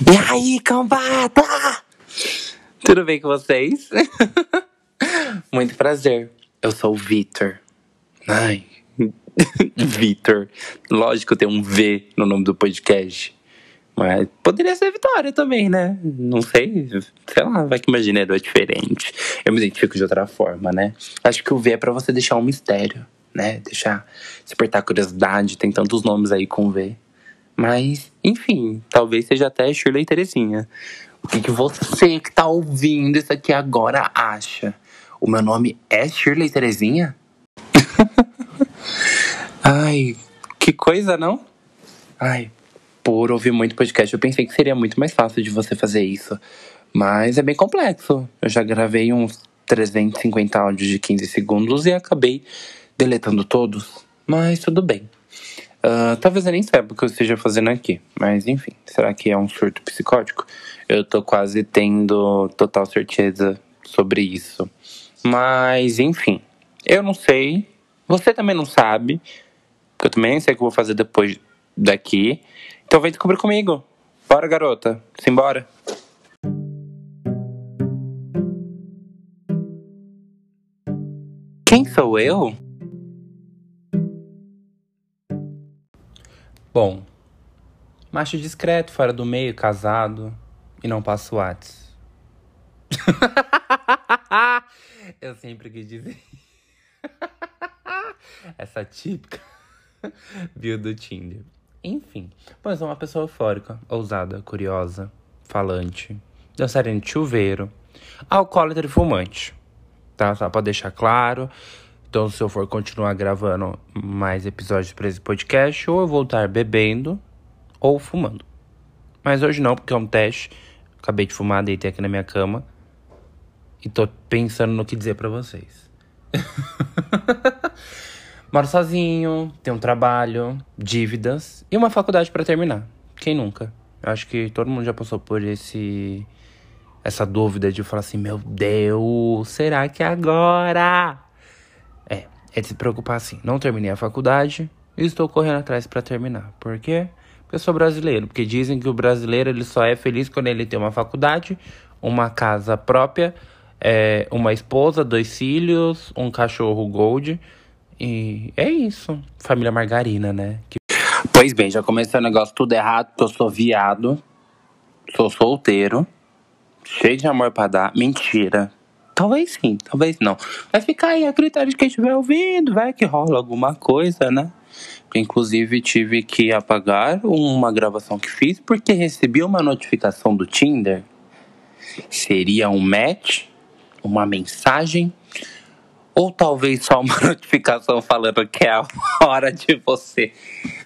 E aí, cambada? Tudo bem com vocês? Muito prazer. Eu sou o Vitor. Ai, Vitor. Lógico, tem um V no nome do podcast. Mas poderia ser Vitória também, né? Não sei. Sei lá, vai que o imaginário é diferente. Eu me identifico de outra forma, né? Acho que o V é pra você deixar um mistério, né? Deixar despertar curiosidade. Tem tantos nomes aí com V. Mas, enfim, talvez seja até Shirley Terezinha. O que, que você que tá ouvindo isso aqui agora acha? O meu nome é Shirley Terezinha? Ai, que coisa, não? Ai, por ouvir muito podcast, eu pensei que seria muito mais fácil de você fazer isso. Mas é bem complexo. Eu já gravei uns 350 áudios de 15 segundos e acabei deletando todos. Mas tudo bem. Uh, talvez eu nem saiba o que eu esteja fazendo aqui. Mas enfim, será que é um surto psicótico? Eu tô quase tendo total certeza sobre isso. Mas enfim, eu não sei. Você também não sabe. Porque eu também nem sei o que eu vou fazer depois daqui. Então vem descobrir comigo. Bora, garota. Simbora. Quem sou eu? Bom, macho discreto, fora do meio, casado e não passo Whats. eu sempre quis dizer essa típica bio do Tinder. Enfim, pois é uma pessoa eufórica, ousada, curiosa, falante, dançarina de chuveiro, alcoólatra e fumante. Tá? Só pra deixar claro. Então, se eu for continuar gravando mais episódios para esse podcast, ou eu vou estar bebendo ou fumando. Mas hoje não, porque é um teste. Acabei de fumar, deitei aqui na minha cama. E tô pensando no que dizer para vocês. Moro sozinho, tenho um trabalho, dívidas e uma faculdade para terminar. Quem nunca? Eu acho que todo mundo já passou por esse essa dúvida de falar assim, meu Deus, será que é agora? É, de se preocupar assim. Não terminei a faculdade e estou correndo atrás para terminar. Por quê? Porque eu sou brasileiro. Porque dizem que o brasileiro ele só é feliz quando ele tem uma faculdade, uma casa própria, é, uma esposa, dois filhos, um cachorro gold. E é isso. Família margarina, né? Que... Pois bem, já comecei o negócio tudo errado, porque eu sou viado, sou solteiro, cheio de amor para dar. Mentira. Talvez sim, talvez não. Mas fica aí a critério de quem estiver ouvindo, vai que rola alguma coisa, né? Inclusive tive que apagar uma gravação que fiz porque recebi uma notificação do Tinder. Seria um match, uma mensagem, ou talvez só uma notificação falando que é a hora de você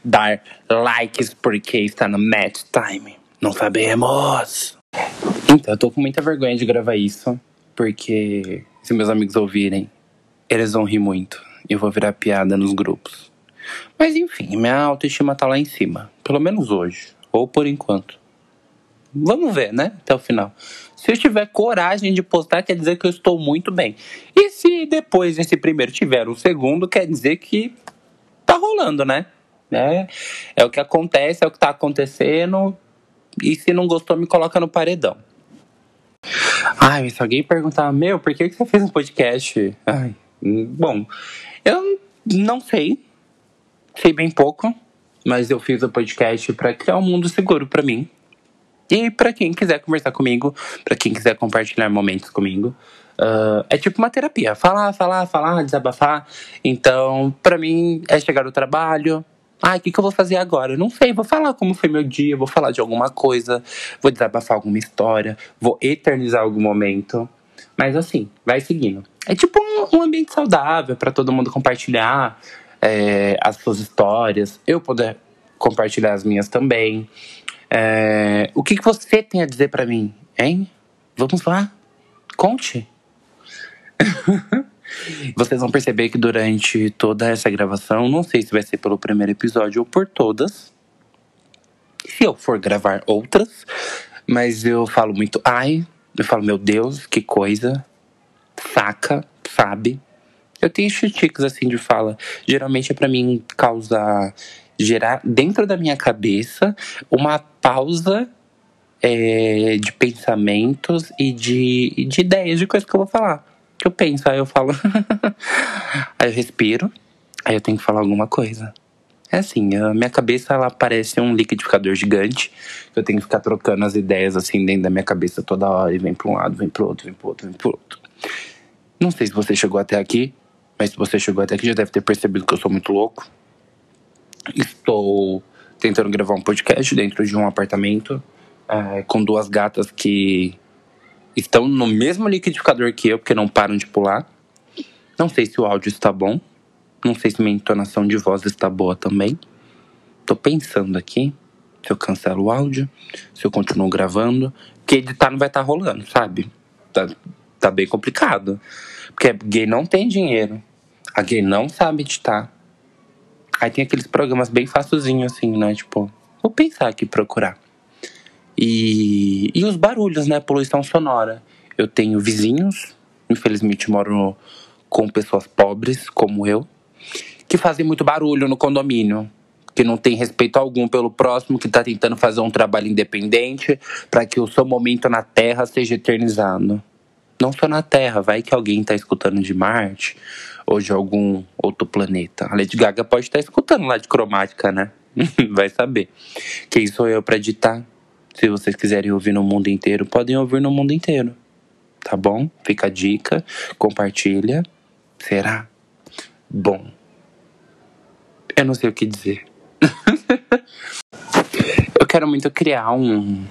dar likes porque está no match time. Não sabemos. Então, eu tô com muita vergonha de gravar isso porque se meus amigos ouvirem, eles vão rir muito. E eu vou virar piada nos grupos. Mas enfim, minha autoestima tá lá em cima. Pelo menos hoje. Ou por enquanto. Vamos ver, né? Até o final. Se eu tiver coragem de postar, quer dizer que eu estou muito bem. E se depois desse primeiro tiver um segundo, quer dizer que tá rolando, né? É, é o que acontece, é o que tá acontecendo. E se não gostou, me coloca no paredão. Ai, se alguém perguntar, meu, por que, você fez um podcast? Ai, bom, eu não sei. Sei bem pouco. Mas eu fiz o podcast para criar um mundo seguro para mim. E para quem quiser conversar comigo, para quem quiser compartilhar momentos comigo. Uh, é tipo uma terapia. Falar, falar, falar, desabafar. Então, para mim, é chegar no trabalho, ah, o que, que eu vou fazer agora? Eu não sei, vou falar como foi meu dia, vou falar de alguma coisa, vou desabafar alguma história, vou eternizar algum momento. Mas assim, vai seguindo. É tipo um, um ambiente saudável para todo mundo compartilhar é, as suas histórias, eu poder compartilhar as minhas também. É, o que, que você tem a dizer para mim, hein? Vamos lá, conte. Vocês vão perceber que durante toda essa gravação, não sei se vai ser pelo primeiro episódio ou por todas. Se eu for gravar outras, mas eu falo muito ai, eu falo, meu Deus, que coisa, saca, sabe? Eu tenho chutiques assim de fala. Geralmente é para mim causar, gerar dentro da minha cabeça uma pausa é, de pensamentos e de, de ideias, de coisas que eu vou falar. Eu penso, aí eu falo. aí eu respiro, aí eu tenho que falar alguma coisa. É assim, a minha cabeça ela parece um liquidificador gigante. Eu tenho que ficar trocando as ideias assim dentro da minha cabeça toda hora e vem para um lado, vem para outro, vem para outro, vem para outro. Não sei se você chegou até aqui, mas se você chegou até aqui já deve ter percebido que eu sou muito louco. Estou tentando gravar um podcast dentro de um apartamento é, com duas gatas que estão no mesmo liquidificador que eu, porque não param de pular. Não sei se o áudio está bom. Não sei se minha entonação de voz está boa também. Tô pensando aqui se eu cancelo o áudio, se eu continuo gravando. Porque editar não vai estar tá rolando, sabe? Tá, tá bem complicado. Porque gay não tem dinheiro. A gay não sabe editar. Aí tem aqueles programas bem facilzinhos, assim, né? Tipo, vou pensar aqui, procurar. E, e os barulhos, né? Poluição sonora. Eu tenho vizinhos, infelizmente moro com pessoas pobres, como eu, que fazem muito barulho no condomínio. Que não tem respeito algum pelo próximo, que está tentando fazer um trabalho independente para que o seu momento na Terra seja eternizado. Não só na Terra, vai que alguém está escutando de Marte ou de algum outro planeta. A Lady Gaga pode estar tá escutando lá de cromática, né? vai saber. Quem sou eu para editar? Se vocês quiserem ouvir no mundo inteiro, podem ouvir no mundo inteiro. Tá bom? Fica a dica, compartilha. Será? Bom. Eu não sei o que dizer. eu quero muito criar um.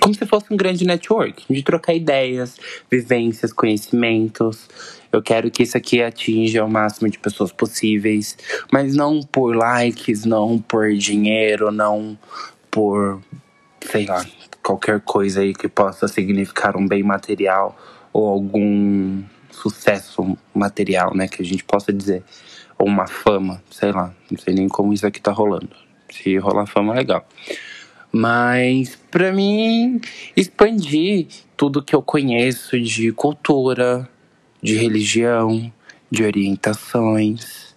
Como se fosse um grande network, de trocar ideias, vivências, conhecimentos. Eu quero que isso aqui atinja o máximo de pessoas possíveis, mas não por likes, não por dinheiro, não por sei lá, qualquer coisa aí que possa significar um bem material ou algum sucesso material, né, que a gente possa dizer, ou uma fama, sei lá, não sei nem como isso aqui tá rolando. Se rolar fama, legal. Mas para mim expandir tudo que eu conheço de cultura, de religião, de orientações,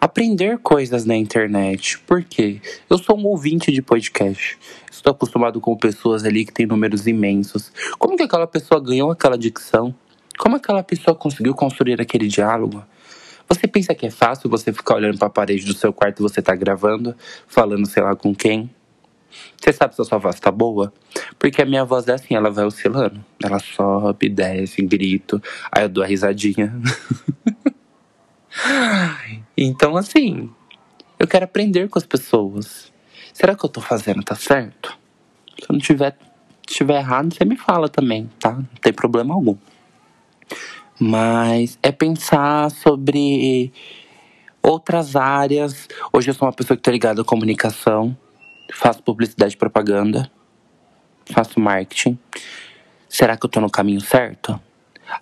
aprender coisas na internet. Por quê? Eu sou um ouvinte de podcast. Estou acostumado com pessoas ali que têm números imensos. Como que aquela pessoa ganhou aquela dicção? Como aquela pessoa conseguiu construir aquele diálogo? Você pensa que é fácil você ficar olhando para a parede do seu quarto e você tá gravando, falando sei lá com quem? Você sabe se a sua voz tá boa? Porque a minha voz é assim, ela vai oscilando. Ela sobe, desce, grito, aí eu dou a risadinha. Então, assim, eu quero aprender com as pessoas. Será que eu tô fazendo tá certo? Se eu não tiver, tiver errado, você me fala também, tá? Não tem problema algum. Mas é pensar sobre outras áreas. Hoje eu sou uma pessoa que tá ligada à comunicação, faço publicidade e propaganda, faço marketing. Será que eu tô no caminho certo?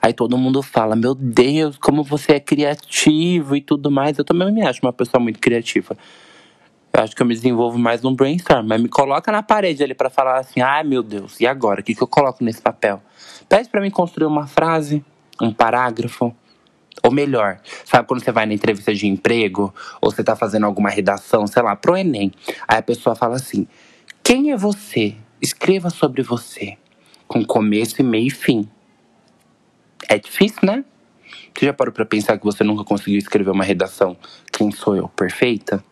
Aí todo mundo fala: Meu Deus, como você é criativo e tudo mais. Eu também me acho uma pessoa muito criativa. Eu acho que eu me desenvolvo mais no brainstorm, mas me coloca na parede ali para falar assim: ai meu Deus, e agora? O que, que eu coloco nesse papel? Pede para mim construir uma frase, um parágrafo. Ou melhor, sabe quando você vai na entrevista de emprego, ou você tá fazendo alguma redação, sei lá, pro Enem. Aí a pessoa fala assim: quem é você? Escreva sobre você, com começo e meio e fim. É difícil, né? Você já parou pra pensar que você nunca conseguiu escrever uma redação Quem sou eu? Perfeita?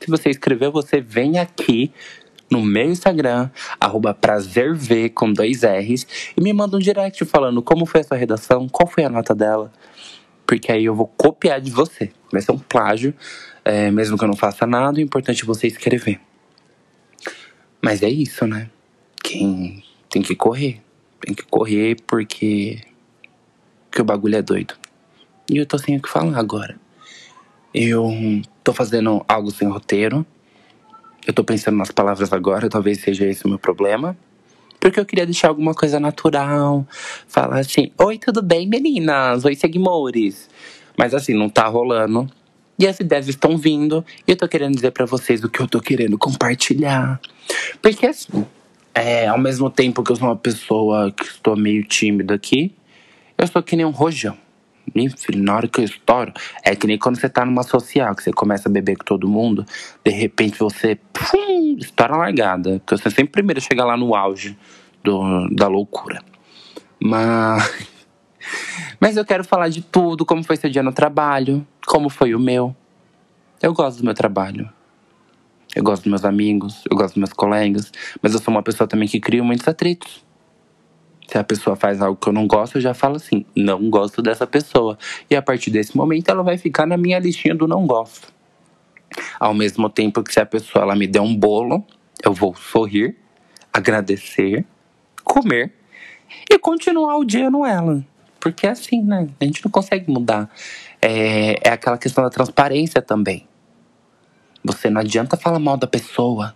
Se você escreveu, você vem aqui no meu Instagram, arroba prazerv com dois R's, e me manda um direct falando como foi a sua redação, qual foi a nota dela. Porque aí eu vou copiar de você. Vai ser um plágio, é, mesmo que eu não faça nada, o importante é você escrever. Mas é isso, né? Quem tem que correr. Tem que correr porque que o bagulho é doido. E eu tô sem o que falar agora. Eu tô fazendo algo sem roteiro. Eu tô pensando nas palavras agora, talvez seja esse o meu problema. Porque eu queria deixar alguma coisa natural. Falar assim: Oi, tudo bem, meninas? Oi, seguimores. Mas assim, não tá rolando. E as ideias estão vindo. E eu tô querendo dizer para vocês o que eu tô querendo compartilhar. Porque assim, é, ao mesmo tempo que eu sou uma pessoa que estou meio tímida aqui, eu sou que nem um rojão. Filho, na hora que eu estouro, é que nem quando você tá numa social, que você começa a beber com todo mundo, de repente você pum, estoura largada. Porque você sempre primeiro chega lá no auge do, da loucura. Mas. Mas eu quero falar de tudo, como foi seu dia no trabalho, como foi o meu. Eu gosto do meu trabalho. Eu gosto dos meus amigos, eu gosto dos meus colegas, mas eu sou uma pessoa também que cria muitos atritos. Se a pessoa faz algo que eu não gosto, eu já falo assim: não gosto dessa pessoa. E a partir desse momento, ela vai ficar na minha listinha do não gosto. Ao mesmo tempo que se a pessoa ela me der um bolo, eu vou sorrir, agradecer, comer e continuar o dia no ela. Porque é assim, né? A gente não consegue mudar. É, é aquela questão da transparência também. Você não adianta falar mal da pessoa.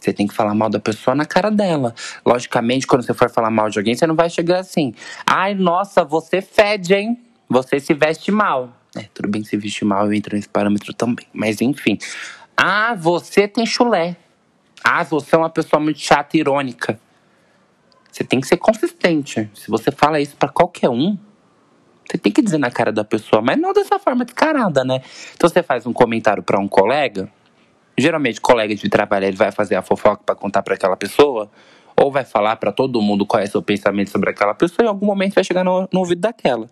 Você tem que falar mal da pessoa na cara dela. Logicamente, quando você for falar mal de alguém, você não vai chegar assim. Ai, nossa, você fede, hein? Você se veste mal. É, tudo bem se vestir mal, eu entro nesse parâmetro também. Mas enfim. Ah, você tem chulé. Ah, você é uma pessoa muito chata e irônica. Você tem que ser consistente. Se você fala isso para qualquer um, você tem que dizer na cara da pessoa, mas não dessa forma descarada, né? Então você faz um comentário para um colega, Geralmente, colega de trabalho ele vai fazer a fofoca para contar para aquela pessoa, ou vai falar para todo mundo qual é seu pensamento sobre aquela pessoa, e em algum momento vai chegar no, no ouvido daquela.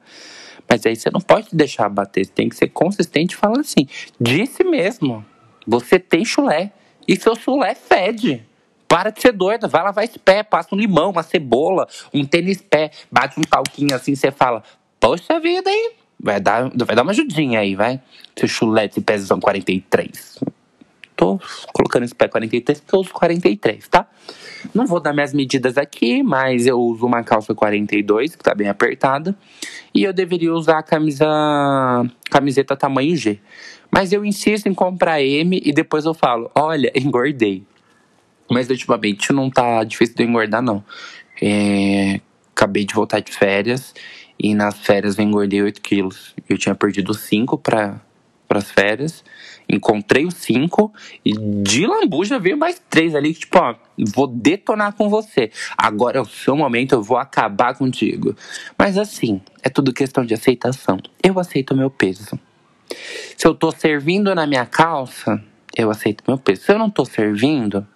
Mas aí você não pode deixar bater, você tem que ser consistente e falar assim: disse mesmo, você tem chulé, e seu chulé fede. Para de ser doida, vai lavar esse pé, passa um limão, uma cebola, um tênis pé, bate um talquinho assim, você fala: Poxa vida, hein? Vai dar, vai dar uma ajudinha aí, vai. Seu chulete pesa 43 tô colocando esse pé 43 porque eu uso 43, tá? Não vou dar minhas medidas aqui, mas eu uso uma calça 42, que tá bem apertada. E eu deveria usar a camisa camiseta tamanho G. Mas eu insisto em comprar M e depois eu falo, olha, engordei. Mas ultimamente não tá difícil de engordar, não. É, acabei de voltar de férias e nas férias eu engordei 8 quilos. Eu tinha perdido 5 para as férias encontrei os cinco e de lambuja veio mais três ali, tipo, ó, vou detonar com você. Agora é o seu momento, eu vou acabar contigo. Mas assim, é tudo questão de aceitação. Eu aceito meu peso. Se eu tô servindo na minha calça, eu aceito meu peso. Se eu não tô servindo,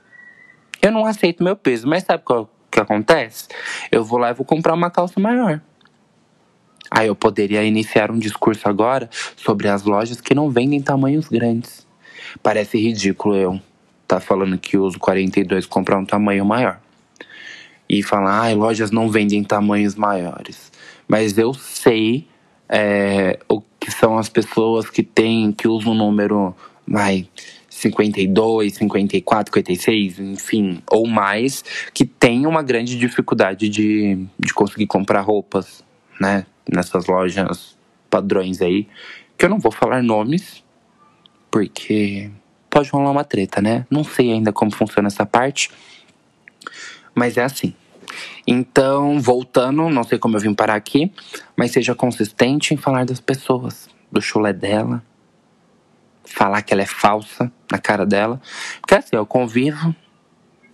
eu não aceito meu peso. Mas sabe o que acontece? Eu vou lá e vou comprar uma calça maior. Aí eu poderia iniciar um discurso agora sobre as lojas que não vendem tamanhos grandes. Parece ridículo eu tá falando que uso 42 comprar um tamanho maior. E falar, ah, lojas não vendem tamanhos maiores. Mas eu sei é, o que são as pessoas que têm, que usam o número, vai, 52, 54, 56, enfim, ou mais, que tem uma grande dificuldade de, de conseguir comprar roupas, né? nessas lojas padrões aí, que eu não vou falar nomes, porque pode rolar uma treta, né? Não sei ainda como funciona essa parte, mas é assim. Então, voltando, não sei como eu vim parar aqui, mas seja consistente em falar das pessoas, do chulé dela, falar que ela é falsa na cara dela. Porque assim, eu convivo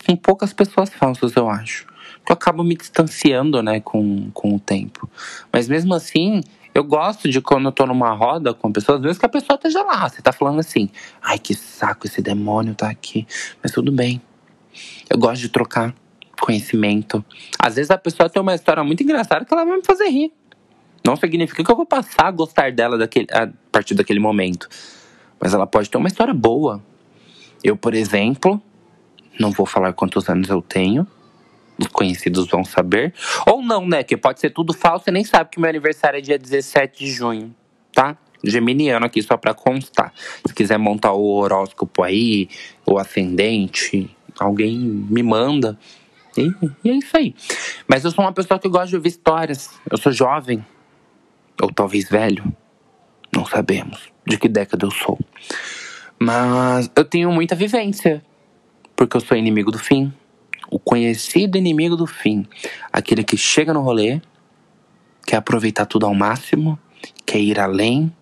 com poucas pessoas falsas, eu acho eu acabo me distanciando, né, com, com o tempo. Mas mesmo assim, eu gosto de quando eu tô numa roda com pessoas, mesmo que a pessoa esteja lá, você tá falando assim, ai que saco, esse demônio tá aqui. Mas tudo bem. Eu gosto de trocar conhecimento. Às vezes a pessoa tem uma história muito engraçada que ela vai me fazer rir. Não significa que eu vou passar a gostar dela daquele, a partir daquele momento. Mas ela pode ter uma história boa. Eu, por exemplo, não vou falar quantos anos eu tenho, conhecidos vão saber. Ou não, né? Que pode ser tudo falso e nem sabe que meu aniversário é dia 17 de junho, tá? Geminiano aqui, só pra constar. Se quiser montar o horóscopo aí, o ascendente, alguém me manda. E, e é isso aí. Mas eu sou uma pessoa que gosta de ouvir histórias. Eu sou jovem. Ou talvez velho. Não sabemos de que década eu sou. Mas eu tenho muita vivência. Porque eu sou inimigo do fim o conhecido inimigo do fim, aquele que chega no rolê, quer aproveitar tudo ao máximo, quer ir além.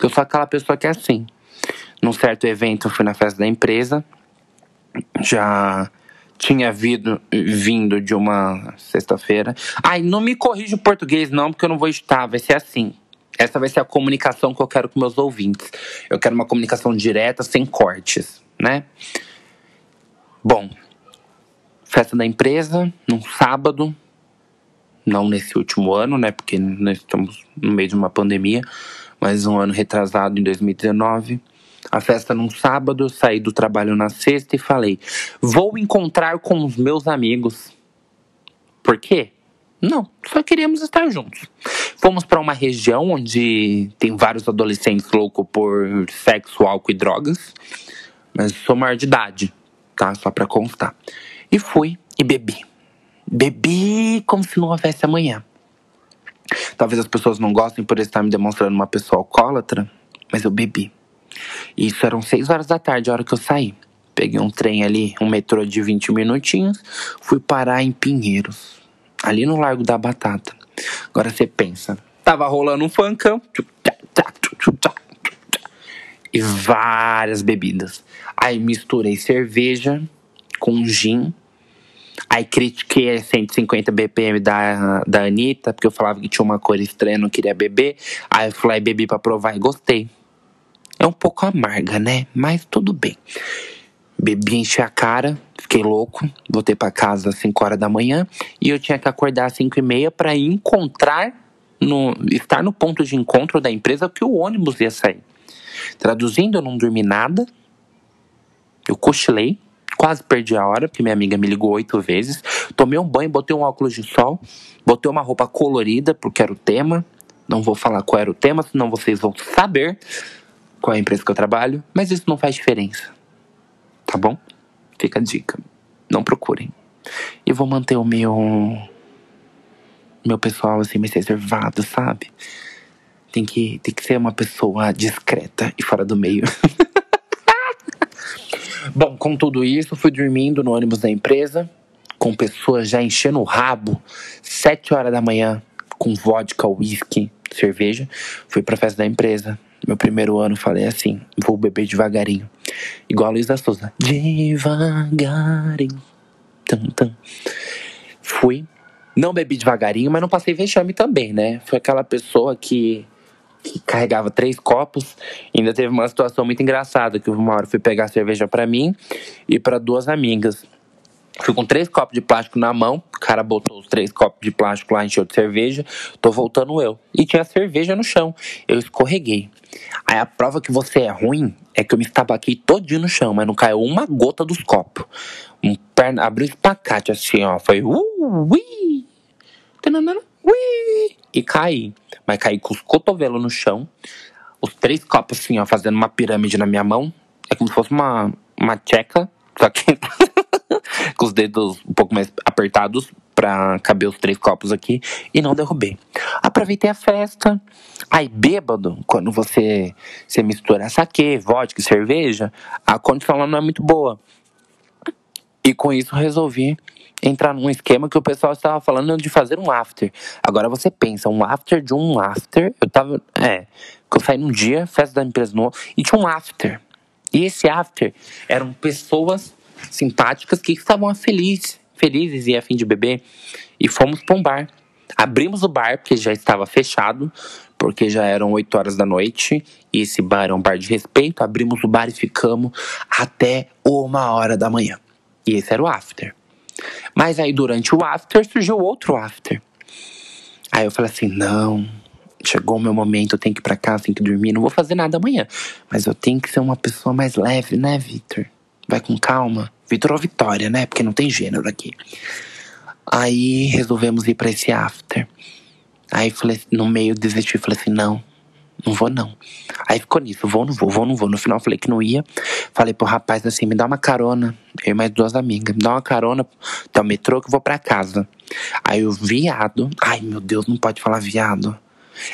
Eu sou aquela pessoa que é assim. Num certo evento, eu fui na festa da empresa, já tinha vindo, vindo de uma sexta-feira. Ai, não me corrija o português, não, porque eu não vou estar. Vai ser assim. Essa vai ser a comunicação que eu quero com meus ouvintes. Eu quero uma comunicação direta, sem cortes, né? Bom, festa da empresa, num sábado, não nesse último ano, né? Porque nós estamos no meio de uma pandemia, mas um ano retrasado, em 2019. A festa num sábado, saí do trabalho na sexta e falei: vou encontrar com os meus amigos. Por quê? Não, só queríamos estar juntos. Fomos para uma região onde tem vários adolescentes loucos por sexo, álcool e drogas. Mas sou maior de idade, tá? Só para constar. E fui e bebi. Bebi como se não houvesse amanhã. Talvez as pessoas não gostem por estar me demonstrando uma pessoa alcoólatra, mas eu bebi. E isso eram seis horas da tarde, a hora que eu saí. Peguei um trem ali, um metrô de 20 minutinhos, fui parar em Pinheiros ali no Largo da Batata. Agora você pensa, tava rolando um funkão e várias bebidas. Aí misturei cerveja com gin. Aí critiquei a 150 BPM da, da Anitta, porque eu falava que tinha uma cor estranha, não queria beber. Aí eu fui lá e bebi pra provar e gostei. É um pouco amarga, né? Mas tudo bem. Bebi, enchi a cara, fiquei louco. Voltei para casa às 5 horas da manhã e eu tinha que acordar às 5 e meia para encontrar, no, estar no ponto de encontro da empresa que o ônibus ia sair. Traduzindo, eu não dormi nada. Eu cochilei, quase perdi a hora, porque minha amiga me ligou oito vezes. Tomei um banho, botei um óculos de sol, botei uma roupa colorida, porque era o tema. Não vou falar qual era o tema, senão vocês vão saber qual é a empresa que eu trabalho, mas isso não faz diferença tá bom? Fica a dica. Não procurem. E vou manter o meu. Meu pessoal assim, mais reservado, sabe? Tem que, tem que ser uma pessoa discreta e fora do meio. Bom, com tudo isso, fui dormindo no ônibus da empresa, com pessoas já enchendo o rabo, sete horas da manhã, com vodka, whisky, cerveja. Fui pra festa da empresa. Meu primeiro ano falei assim: vou beber devagarinho. Igual a Luiz da Souza. Devagarinho. Tum, tum. Fui. Não bebi devagarinho, mas não passei vexame também, né? Foi aquela pessoa que, que carregava três copos. Ainda teve uma situação muito engraçada, que uma hora fui pegar cerveja para mim e para duas amigas. Fui com três copos de plástico na mão. O cara botou os três copos de plástico lá, encheu de cerveja. Tô voltando eu. E tinha cerveja no chão. Eu escorreguei. Aí a prova que você é ruim é que eu me estabaquei todinho no chão, mas não caiu uma gota dos copos. Um perna, abriu espacate assim, ó. Foi uh, ui, e caí. Mas caí com os cotovelos no chão. Os três copos assim, ó, fazendo uma pirâmide na minha mão. É como se fosse uma, uma tcheca, só que com os dedos um pouco mais apertados pra caber os três copos aqui e não derrubei. Aproveitei a festa. Aí, bêbado, quando você, você mistura saque, vodka e cerveja, a condição lá não é muito boa. E com isso resolvi entrar num esquema que o pessoal estava falando de fazer um after. Agora você pensa, um after de um after. Eu tava. É, que eu saí num dia, festa da empresa nova, e tinha um after. E esse after eram pessoas simpáticas que estavam felizes felizes e a fim de beber. E fomos para um bar. Abrimos o bar, porque já estava fechado, porque já eram 8 horas da noite. E esse bar é um bar de respeito. Abrimos o bar e ficamos até uma hora da manhã. E esse era o after. Mas aí durante o after surgiu outro after. Aí eu falei assim: não, chegou o meu momento, eu tenho que ir pra casa, tenho que dormir, não vou fazer nada amanhã. Mas eu tenho que ser uma pessoa mais leve, né, Victor? Vai com calma. Vitor ou Vitória, né? Porque não tem gênero aqui. Aí resolvemos ir para esse after. Aí falei, no meio desisti, falei assim, não, não vou não. Aí ficou nisso, vou, não vou, vou, não vou. No final falei que não ia. Falei pro rapaz assim, me dá uma carona. Eu e mais duas amigas, me dá uma carona até o metrô que eu vou pra casa. Aí o viado, ai meu Deus, não pode falar viado.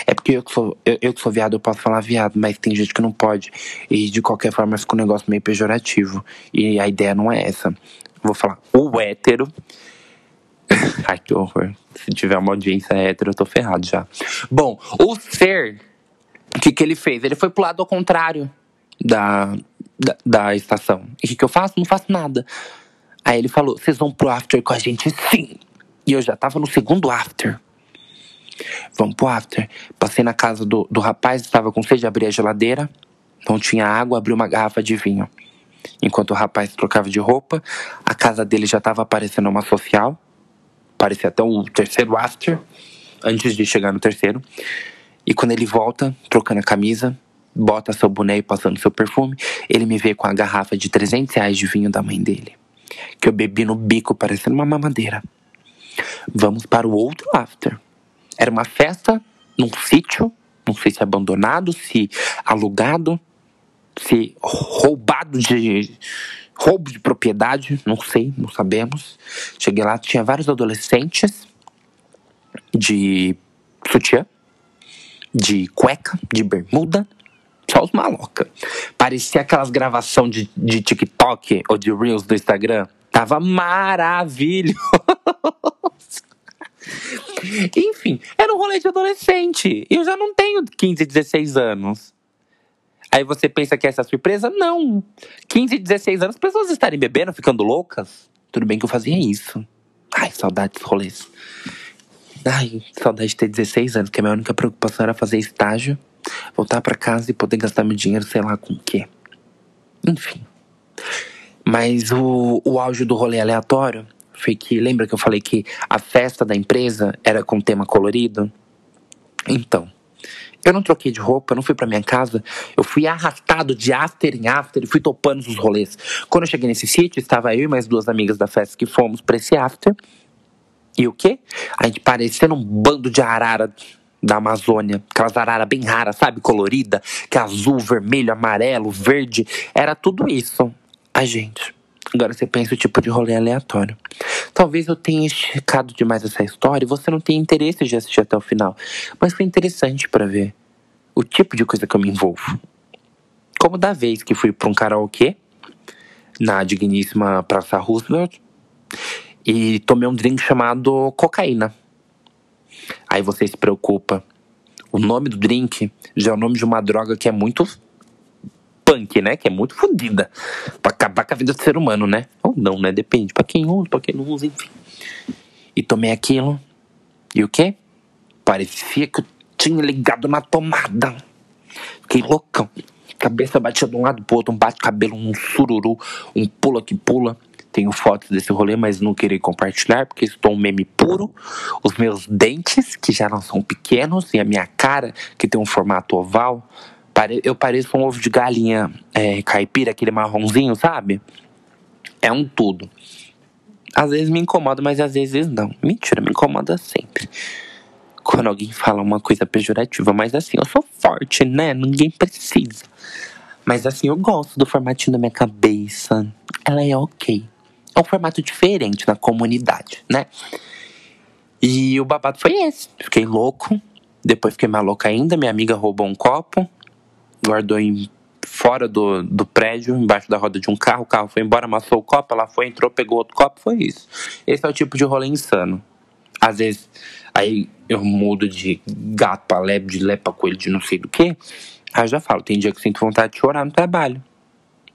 É porque eu que, sou, eu, eu que sou viado, eu posso falar viado, mas tem gente que não pode. E de qualquer forma fica um negócio meio pejorativo. E a ideia não é essa. Vou falar o hétero. Ai, que horror. Se tiver uma audiência hétero, eu tô ferrado já. Bom, o ser, que, que ele fez? Ele foi pro lado ao contrário da, da, da estação. E o que, que eu faço? Não faço nada. Aí ele falou: vocês vão pro after com a gente? Sim! E eu já tava no segundo after. Vamos pro after. Passei na casa do, do rapaz, estava com sede, abri a geladeira, não tinha água, abri uma garrafa de vinho. Enquanto o rapaz trocava de roupa, a casa dele já estava aparecendo uma social. Parecia até o terceiro after, antes de chegar no terceiro. E quando ele volta, trocando a camisa, bota seu boné e passando seu perfume, ele me vê com a garrafa de 300 reais de vinho da mãe dele. Que eu bebi no bico, parecendo uma mamadeira. Vamos para o outro after. Era uma festa num sítio, não sei se abandonado, se alugado, se roubado de roubo de propriedade, não sei, não sabemos. Cheguei lá, tinha vários adolescentes de sutiã, de cueca, de bermuda, só os maloca. Parecia aquelas gravação de, de TikTok ou de Reels do Instagram. Tava maravilhoso. Enfim, era um rolê de adolescente. Eu já não tenho 15, 16 anos. Aí você pensa que essa é surpresa? Não. 15, 16 anos, pessoas estarem bebendo, ficando loucas. Tudo bem que eu fazia isso. Ai, saudade dos rolês. Ai, saudade de ter 16 anos, que a minha única preocupação era fazer estágio, voltar para casa e poder gastar meu dinheiro, sei lá com o quê. Enfim. Mas o, o auge do rolê aleatório foi que, lembra que eu falei que a festa da empresa era com tema colorido? Então, eu não troquei de roupa, não fui para minha casa, eu fui arrastado de after em after e fui topando os rolês. Quando eu cheguei nesse sítio, estava eu e mais duas amigas da festa que fomos para esse after. E o quê? A gente parecendo um bando de arara da Amazônia, aquelas araras bem raras, sabe? Colorida, que é azul, vermelho, amarelo, verde, era tudo isso. A gente. Agora você pensa o tipo de rolê aleatório. Talvez eu tenha esticado demais essa história e você não tenha interesse de assistir até o final. Mas foi interessante para ver o tipo de coisa que eu me envolvo. Como da vez que fui pra um karaokê na digníssima Praça Roosevelt e tomei um drink chamado cocaína. Aí você se preocupa. O nome do drink já é o nome de uma droga que é muito punk, né? Que é muito fodida. Pra acabar com a vida do ser humano, né? Ou não, né? Depende. Pra quem usa, pra quem não usa, enfim. E tomei aquilo. E o quê? Parecia que eu tinha ligado na tomada. Fiquei loucão. Cabeça batia de um lado pro outro, um bate-cabelo, um sururu, um pula que pula. Tenho fotos desse rolê, mas não queria compartilhar porque estou um meme puro. Os meus dentes, que já não são pequenos, e a minha cara, que tem um formato oval, eu pareço um ovo de galinha é, caipira, aquele marronzinho, sabe? É um tudo. Às vezes me incomoda, mas às vezes não. Mentira, me incomoda sempre. Quando alguém fala uma coisa pejorativa, mas assim, eu sou forte, né? Ninguém precisa. Mas assim, eu gosto do formatinho da minha cabeça. Ela é ok. É um formato diferente na comunidade, né? E o babado foi esse. Fiquei louco. Depois fiquei maluca ainda. Minha amiga roubou um copo guardou em, fora do, do prédio, embaixo da roda de um carro. O carro foi embora, amassou o copo, ela foi, entrou, pegou outro copo, foi isso. Esse é o tipo de rolê insano. Às vezes, aí eu mudo de gato pra lebre, de lé pra coelho, de não sei do que. Aí eu já falo, tem dia que eu sinto vontade de chorar no trabalho.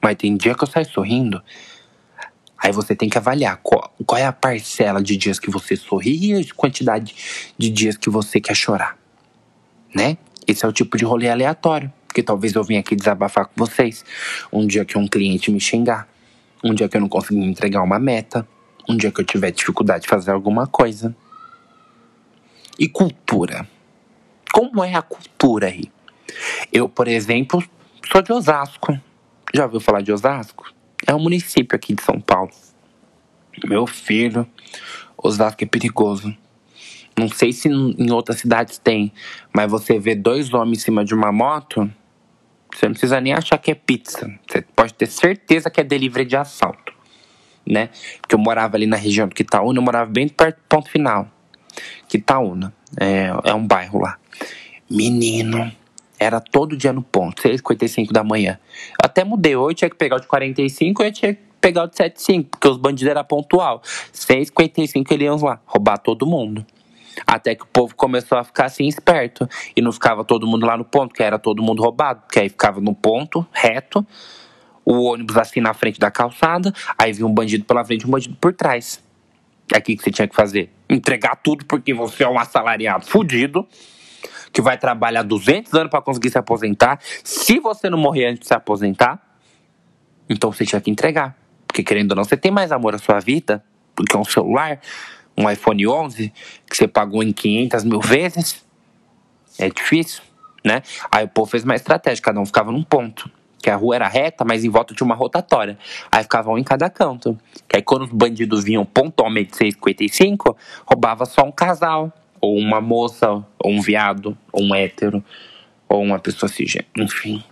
Mas tem dia que eu saio sorrindo. Aí você tem que avaliar qual, qual é a parcela de dias que você sorri e a quantidade de dias que você quer chorar. Né? Esse é o tipo de rolê aleatório porque talvez eu venha aqui desabafar com vocês. Um dia que um cliente me xingar, um dia que eu não conseguir entregar uma meta, um dia que eu tiver dificuldade de fazer alguma coisa. E cultura? Como é a cultura aí? Eu, por exemplo, sou de Osasco. Já ouviu falar de Osasco? É um município aqui de São Paulo. Meu filho, Osasco é perigoso. Não sei se em outras cidades tem, mas você vê dois homens em cima de uma moto, você não precisa nem achar que é pizza. Você pode ter certeza que é delivery de assalto, né? Porque eu morava ali na região do Quitaúna, eu morava bem perto do ponto final. Quitaúna, é, é um bairro lá. Menino, era todo dia no ponto, 6h55 da manhã. Eu até mudei, hoje tinha que pegar o de 45 e eu tinha que pegar o de 75, porque os bandidos eram pontual. 6h55 eles iam lá, roubar todo mundo. Até que o povo começou a ficar assim esperto. E não ficava todo mundo lá no ponto, que era todo mundo roubado. Porque aí ficava no ponto, reto. o ônibus assim na frente da calçada, aí vinha um bandido pela frente e um bandido por trás. É o que você tinha que fazer? Entregar tudo porque você é um assalariado fudido, que vai trabalhar 200 anos para conseguir se aposentar. Se você não morrer antes de se aposentar, então você tinha que entregar. Porque querendo ou não, você tem mais amor à sua vida do que um celular, um iPhone 11, que você pagou em 500 mil vezes. É difícil, né? Aí o povo fez uma estratégia, cada um ficava num ponto. Que a rua era reta, mas em volta tinha uma rotatória. Aí ficava um em cada canto. Que aí quando os bandidos vinham pontualmente 6,55, roubava só um casal, ou uma moça, ou um viado, ou um hétero, ou uma pessoa cisgênero, enfim.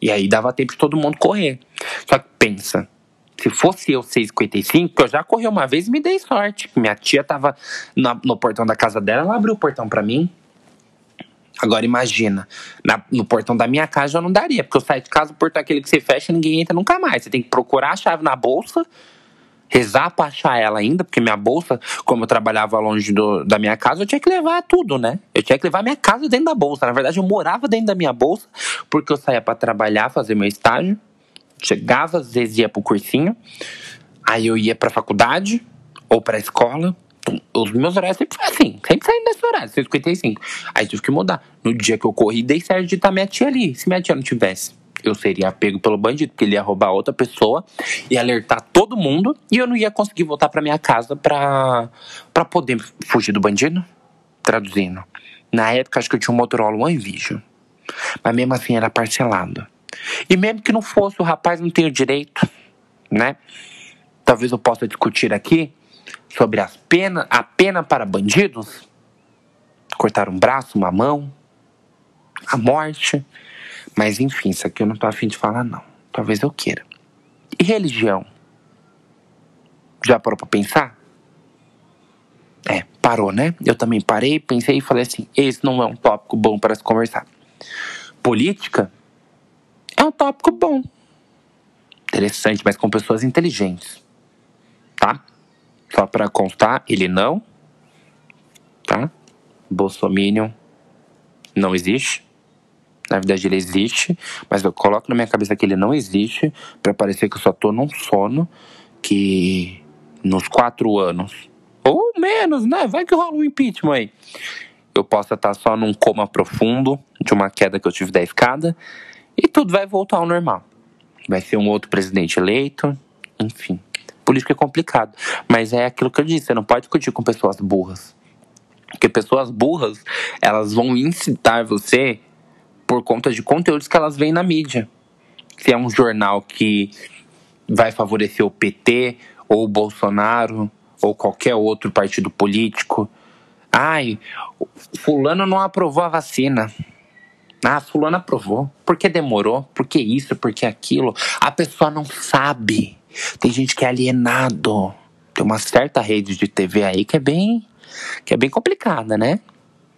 E aí dava tempo de todo mundo correr. Só que pensa, se fosse eu 6,55, eu já corri uma vez e me dei sorte. Minha tia tava na, no portão da casa dela, ela abriu o portão para mim. Agora imagina, na, no portão da minha casa eu não daria, porque eu saio de casa, o portão é aquele que você fecha ninguém entra nunca mais. Você tem que procurar a chave na bolsa, rezar pra achar ela ainda, porque minha bolsa, como eu trabalhava longe do, da minha casa, eu tinha que levar tudo, né? Eu tinha que levar minha casa dentro da bolsa. Na verdade, eu morava dentro da minha bolsa, porque eu saía para trabalhar, fazer meu estágio, chegava, às vezes ia pro cursinho, aí eu ia pra faculdade ou pra escola, os meus horários sempre foi assim, sempre saindo desse horário, 155. Aí tive que mudar. No dia que eu corri, dei certo de estar minha tia ali. Se minha tia não tivesse, eu seria pego pelo bandido, porque ele ia roubar outra pessoa e alertar todo mundo e eu não ia conseguir voltar para minha casa pra, pra poder fugir do bandido. Traduzindo. Na época, acho que eu tinha um Motorola One Vision. Mas mesmo assim era parcelado. E mesmo que não fosse, o rapaz não tem o direito, né? Talvez eu possa discutir aqui sobre as pena, a pena para bandidos, cortar um braço, uma mão, a morte. Mas enfim, isso aqui eu não tô afim de falar, não. Talvez eu queira. E religião? Já parou pra pensar? É, parou, né? Eu também parei, pensei e falei assim: esse não é um tópico bom para se conversar. Política é um tópico bom. Interessante, mas com pessoas inteligentes. Tá? Só para constar, ele não. Tá? Bolsominion não existe. Na verdade, ele existe, mas eu coloco na minha cabeça que ele não existe para parecer que eu só tô num sono que nos quatro anos, ou menos, né? Vai que rola um impeachment aí. Eu possa estar só num coma profundo de uma queda que eu tive da escada e tudo vai voltar ao normal. Vai ser um outro presidente eleito, enfim. Política é complicado. Mas é aquilo que eu disse, você não pode discutir com pessoas burras. Porque pessoas burras, elas vão incitar você por conta de conteúdos que elas veem na mídia. Se é um jornal que vai favorecer o PT, ou o Bolsonaro, ou qualquer outro partido político. Ai, fulano não aprovou a vacina. Ah, fulano aprovou. Por que demorou? Por que isso? Por que aquilo? A pessoa não sabe. Tem gente que é alienado. Tem uma certa rede de TV aí que é bem, que é bem complicada, né?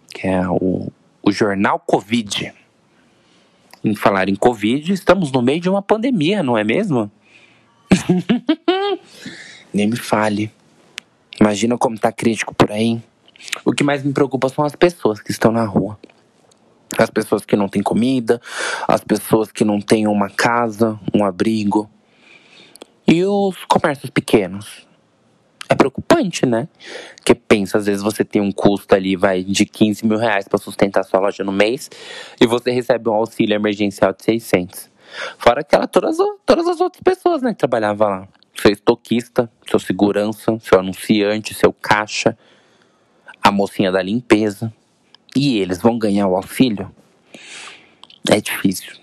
Que é o, o jornal Covid. Em falar em Covid, estamos no meio de uma pandemia, não é mesmo? Nem me fale. Imagina como tá crítico por aí. O que mais me preocupa são as pessoas que estão na rua. As pessoas que não têm comida, as pessoas que não têm uma casa, um abrigo, e os comércios pequenos? É preocupante, né? Porque pensa, às vezes você tem um custo ali, vai de 15 mil reais para sustentar sua loja no mês e você recebe um auxílio emergencial de 600. Fora aquela, todas, todas as outras pessoas, né, que trabalhavam lá. Seu estoquista, seu segurança, seu anunciante, seu caixa, a mocinha da limpeza. E eles vão ganhar o auxílio? É difícil.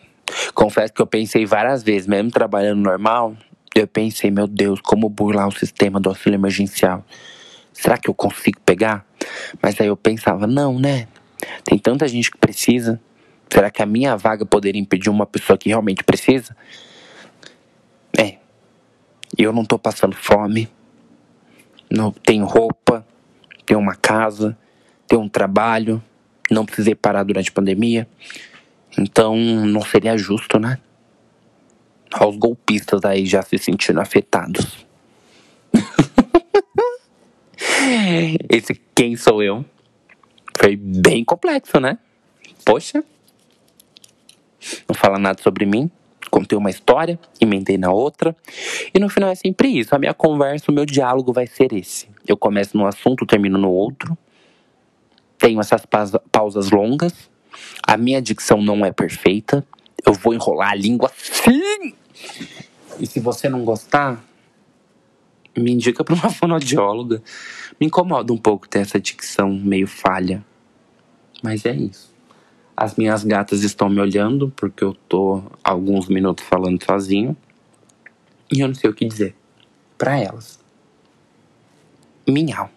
Confesso que eu pensei várias vezes, mesmo trabalhando normal, eu pensei, meu Deus, como burlar o sistema do auxílio emergencial? Será que eu consigo pegar? Mas aí eu pensava, não, né? Tem tanta gente que precisa. Será que a minha vaga poderia impedir uma pessoa que realmente precisa? É. Eu não tô passando fome. Não tenho roupa, tenho uma casa, tenho um trabalho, não precisei parar durante a pandemia. Então não seria justo, né? Olha os golpistas aí já se sentindo afetados. Esse quem sou eu foi bem complexo, né? Poxa. Não fala nada sobre mim. Contei uma história, emendei na outra. E no final é sempre isso. A minha conversa, o meu diálogo vai ser esse. Eu começo no assunto, termino no outro. Tenho essas pausas longas. A minha dicção não é perfeita. Eu vou enrolar a língua sim! E se você não gostar, me indica para uma fonoaudióloga. Me incomoda um pouco ter essa dicção meio falha. Mas é isso. As minhas gatas estão me olhando porque eu tô alguns minutos falando sozinho. E eu não sei o que dizer para elas. Minhau.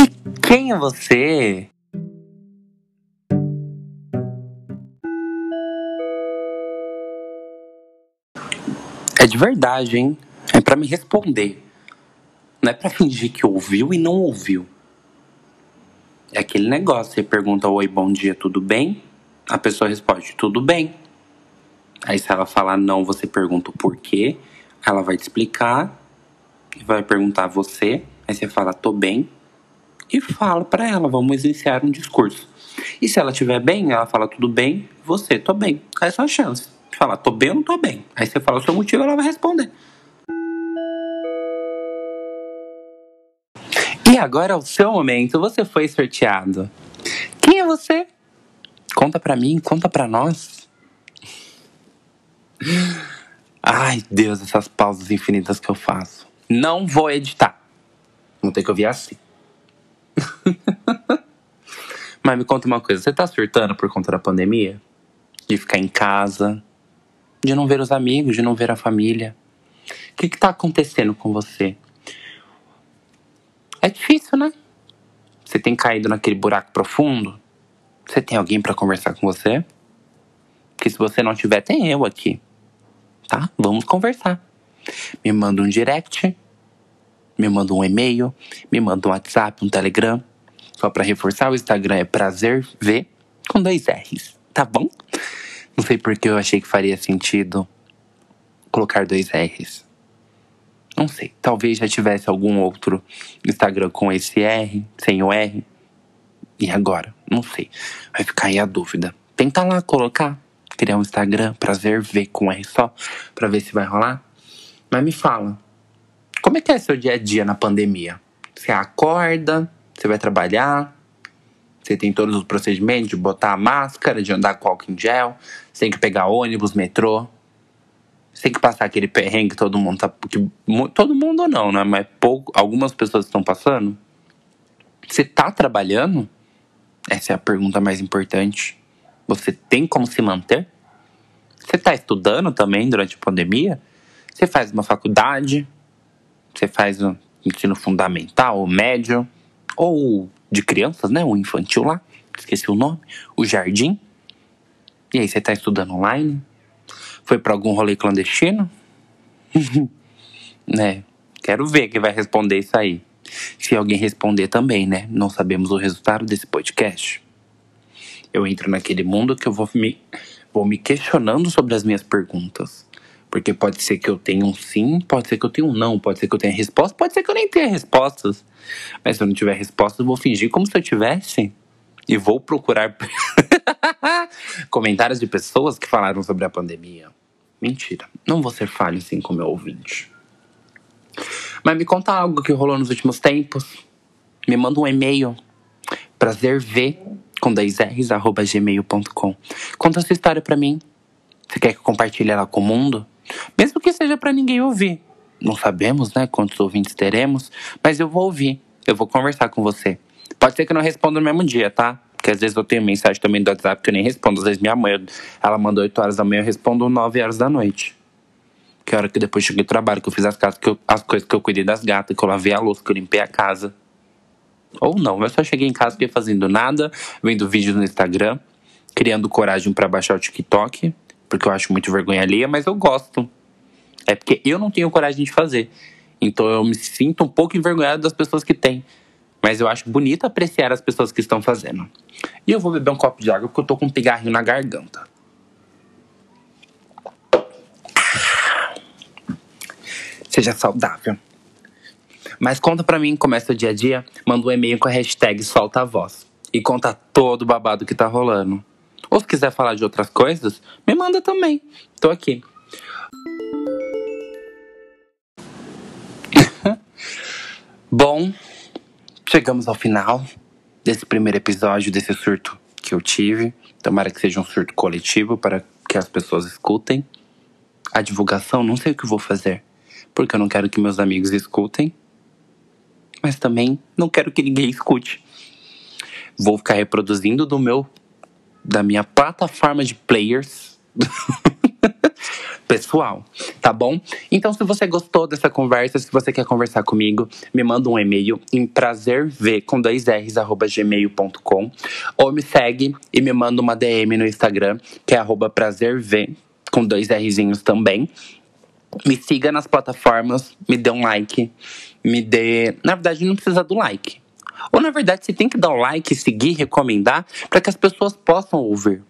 E quem é você? De verdade, hein? É para me responder. Não é para fingir que ouviu e não ouviu. É aquele negócio, você pergunta oi, bom dia, tudo bem? A pessoa responde tudo bem. Aí se ela falar não, você pergunta o porquê, ela vai te explicar e vai perguntar a você, aí você fala tô bem e fala para ela, vamos iniciar um discurso. E se ela estiver bem, ela fala tudo bem, você tô bem. Essa é a chance. Falar tô bem ou não tô bem. Aí você fala o seu motivo, ela vai responder. E agora é o seu momento, você foi sorteado. Quem é você? Conta pra mim, conta pra nós. Ai, Deus, essas pausas infinitas que eu faço. Não vou editar. Vou ter que ouvir assim. Mas me conta uma coisa, você tá surtando por conta da pandemia? De ficar em casa, de não ver os amigos, de não ver a família. O que, que tá acontecendo com você? É difícil, né? Você tem caído naquele buraco profundo? Você tem alguém para conversar com você? Porque se você não tiver, tem eu aqui. Tá? Vamos conversar. Me manda um direct, me manda um e-mail, me manda um WhatsApp, um Telegram. Só para reforçar, o Instagram é prazer ver com dois R's, tá bom? Não sei porque eu achei que faria sentido colocar dois R's. Não sei. Talvez já tivesse algum outro Instagram com esse R, sem o R. E agora? Não sei. Vai ficar aí a dúvida. Tenta lá colocar. Criar um Instagram, prazer ver com R só, pra ver se vai rolar. Mas me fala. Como é que é seu dia a dia na pandemia? Você acorda, você vai trabalhar, você tem todos os procedimentos de botar a máscara, de andar com álcool em gel, você tem que pegar ônibus, metrô. Você tem que passar aquele perrengue que todo mundo tá. Que, todo mundo não, né? Mas pouco, algumas pessoas estão passando. Você tá trabalhando? Essa é a pergunta mais importante. Você tem como se manter? Você tá estudando também durante a pandemia? Você faz uma faculdade? Você faz um ensino fundamental, médio? Ou de crianças, né? O infantil lá, esqueci o nome. O jardim. E aí, você tá estudando online? Foi para algum rolê clandestino? né? Quero ver quem vai responder isso aí. Se alguém responder também, né? Não sabemos o resultado desse podcast. Eu entro naquele mundo que eu vou me, vou me questionando sobre as minhas perguntas. Porque pode ser que eu tenha um sim, pode ser que eu tenha um não, pode ser que eu tenha resposta, pode ser que eu nem tenha respostas. Mas se eu não tiver respostas, eu vou fingir como se eu tivesse. E vou procurar comentários de pessoas que falaram sobre a pandemia. Mentira. Não vou ser falho assim com meu ouvinte. Mas me conta algo que rolou nos últimos tempos. Me manda um e-mail. Com 10 arroba gmail.com. Conta a sua história pra mim. Você quer que eu compartilhe ela com o mundo? Mesmo que seja para ninguém ouvir. Não sabemos, né, quantos ouvintes teremos, mas eu vou ouvir. Eu vou conversar com você. Pode ser que eu não responda no mesmo dia, tá? Porque às vezes eu tenho mensagem também do WhatsApp que eu nem respondo. Às vezes minha mãe, ela manda 8 horas da manhã, eu respondo 9 horas da noite. Que é hora que depois cheguei do trabalho, que eu fiz as, casas, que eu, as coisas que eu cuidei das gatas, que eu lavei a louça, que eu limpei a casa. Ou não, eu só cheguei em casa, fiquei fazendo nada, vendo vídeos no Instagram, criando coragem para baixar o TikTok, porque eu acho muito vergonha alheia, mas eu gosto. É porque eu não tenho coragem de fazer. Então eu me sinto um pouco envergonhado das pessoas que têm. Mas eu acho bonito apreciar as pessoas que estão fazendo. E eu vou beber um copo de água porque eu tô com um pigarrinho na garganta. Seja saudável. Mas conta pra mim como é seu dia a dia. Manda um e-mail com a hashtag solta a voz. e contar todo o babado que tá rolando. Ou se quiser falar de outras coisas, me manda também. Tô aqui. Bom, chegamos ao final desse primeiro episódio desse surto que eu tive. Tomara que seja um surto coletivo para que as pessoas escutem. A divulgação, não sei o que vou fazer, porque eu não quero que meus amigos escutem, mas também não quero que ninguém escute. Vou ficar reproduzindo do meu da minha plataforma de players pessoal, tá bom? Então, se você gostou dessa conversa, se você quer conversar comigo, me manda um e-mail em prazerv com dois r's arroba gmail.com ou me segue e me manda uma DM no Instagram que é arroba prazerv com dois rzinhos também. Me siga nas plataformas, me dê um like, me dê. Na verdade, não precisa do like. Ou na verdade, você tem que dar o um like, seguir, recomendar, para que as pessoas possam ouvir.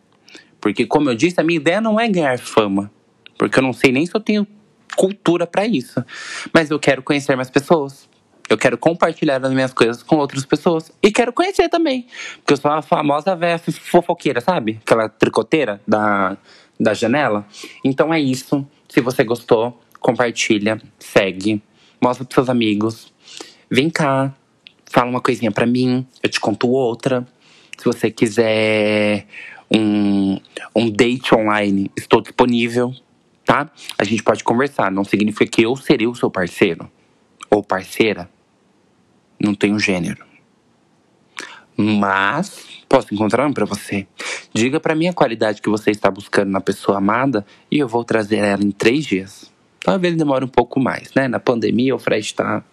Porque, como eu disse, a minha ideia não é ganhar fama. Porque eu não sei nem se eu tenho cultura para isso. Mas eu quero conhecer mais pessoas. Eu quero compartilhar as minhas coisas com outras pessoas. E quero conhecer também. Porque eu sou a famosa velha fofoqueira, sabe? Aquela tricoteira da, da janela. Então é isso. Se você gostou, compartilha, segue, mostra pros seus amigos. Vem cá, fala uma coisinha pra mim, eu te conto outra. Se você quiser um, um date online, estou disponível, tá? A gente pode conversar. Não significa que eu serei o seu parceiro ou parceira. Não tenho gênero. Mas posso encontrar um para você. Diga para mim a qualidade que você está buscando na pessoa amada e eu vou trazer ela em três dias. Talvez demore um pouco mais, né? Na pandemia o frete está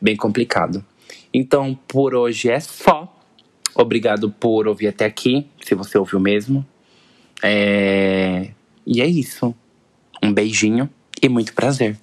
bem complicado. Então, por hoje é só. Obrigado por ouvir até aqui, se você ouviu mesmo. É... E é isso. Um beijinho e muito prazer.